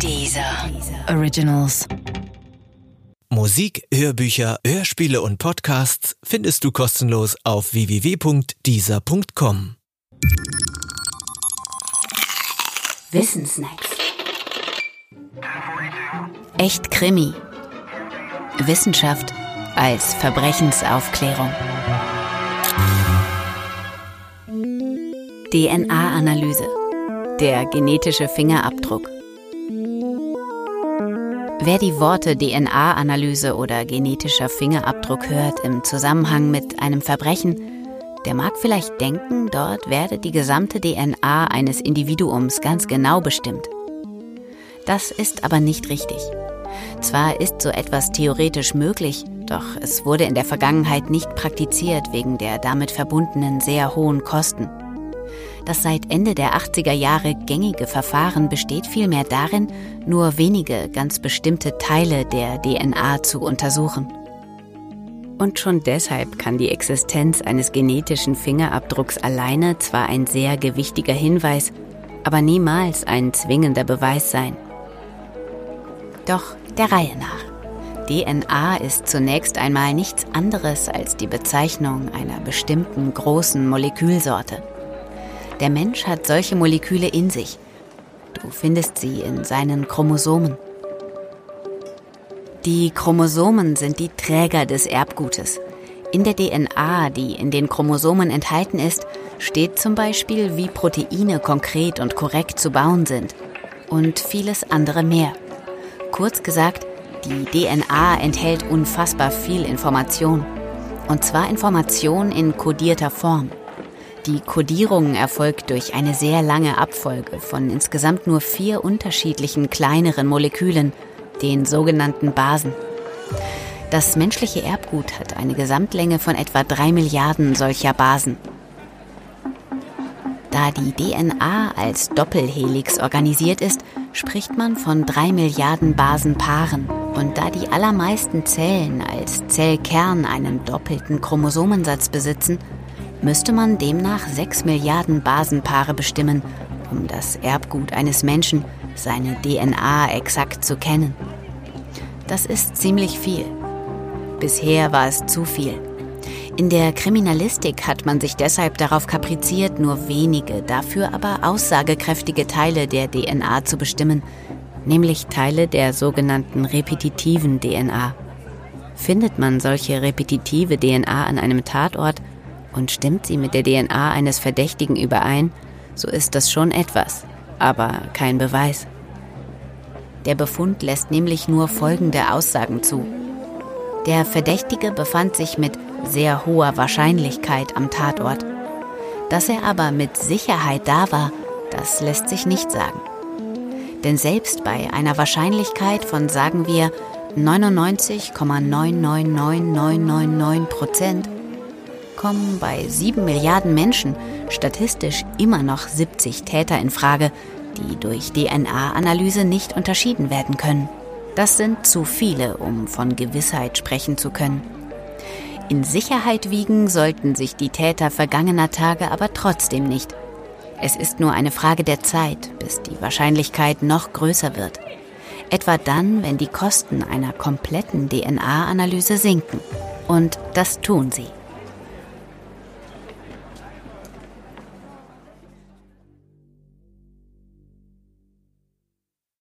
Dieser Originals. Musik, Hörbücher, Hörspiele und Podcasts findest du kostenlos auf www.dieser.com. Wissensnacks. Echt Krimi. Wissenschaft als Verbrechensaufklärung. DNA-Analyse. Der genetische Fingerabdruck. Wer die Worte DNA-Analyse oder genetischer Fingerabdruck hört im Zusammenhang mit einem Verbrechen, der mag vielleicht denken, dort werde die gesamte DNA eines Individuums ganz genau bestimmt. Das ist aber nicht richtig. Zwar ist so etwas theoretisch möglich, doch es wurde in der Vergangenheit nicht praktiziert wegen der damit verbundenen sehr hohen Kosten. Das seit Ende der 80er Jahre gängige Verfahren besteht vielmehr darin, nur wenige ganz bestimmte Teile der DNA zu untersuchen. Und schon deshalb kann die Existenz eines genetischen Fingerabdrucks alleine zwar ein sehr gewichtiger Hinweis, aber niemals ein zwingender Beweis sein. Doch der Reihe nach. DNA ist zunächst einmal nichts anderes als die Bezeichnung einer bestimmten großen Molekülsorte. Der Mensch hat solche Moleküle in sich. Du findest sie in seinen Chromosomen. Die Chromosomen sind die Träger des Erbgutes. In der DNA, die in den Chromosomen enthalten ist, steht zum Beispiel, wie Proteine konkret und korrekt zu bauen sind. Und vieles andere mehr. Kurz gesagt, die DNA enthält unfassbar viel Information. Und zwar Information in kodierter Form. Die Kodierung erfolgt durch eine sehr lange Abfolge von insgesamt nur vier unterschiedlichen kleineren Molekülen, den sogenannten Basen. Das menschliche Erbgut hat eine Gesamtlänge von etwa drei Milliarden solcher Basen. Da die DNA als Doppelhelix organisiert ist, spricht man von drei Milliarden Basenpaaren. Und da die allermeisten Zellen als Zellkern einen doppelten Chromosomensatz besitzen, müsste man demnach 6 Milliarden Basenpaare bestimmen, um das Erbgut eines Menschen, seine DNA exakt zu kennen. Das ist ziemlich viel. Bisher war es zu viel. In der Kriminalistik hat man sich deshalb darauf kapriziert, nur wenige, dafür aber aussagekräftige Teile der DNA zu bestimmen, nämlich Teile der sogenannten repetitiven DNA. Findet man solche repetitive DNA an einem Tatort, und stimmt sie mit der DNA eines Verdächtigen überein, so ist das schon etwas, aber kein Beweis. Der Befund lässt nämlich nur folgende Aussagen zu. Der Verdächtige befand sich mit sehr hoher Wahrscheinlichkeit am Tatort. Dass er aber mit Sicherheit da war, das lässt sich nicht sagen. Denn selbst bei einer Wahrscheinlichkeit von, sagen wir, 99,999999 Prozent kommen bei sieben Milliarden Menschen statistisch immer noch 70 Täter in Frage, die durch DNA-Analyse nicht unterschieden werden können. Das sind zu viele, um von Gewissheit sprechen zu können. In Sicherheit wiegen sollten sich die Täter vergangener Tage aber trotzdem nicht. Es ist nur eine Frage der Zeit, bis die Wahrscheinlichkeit noch größer wird. Etwa dann, wenn die Kosten einer kompletten DNA-Analyse sinken. Und das tun sie.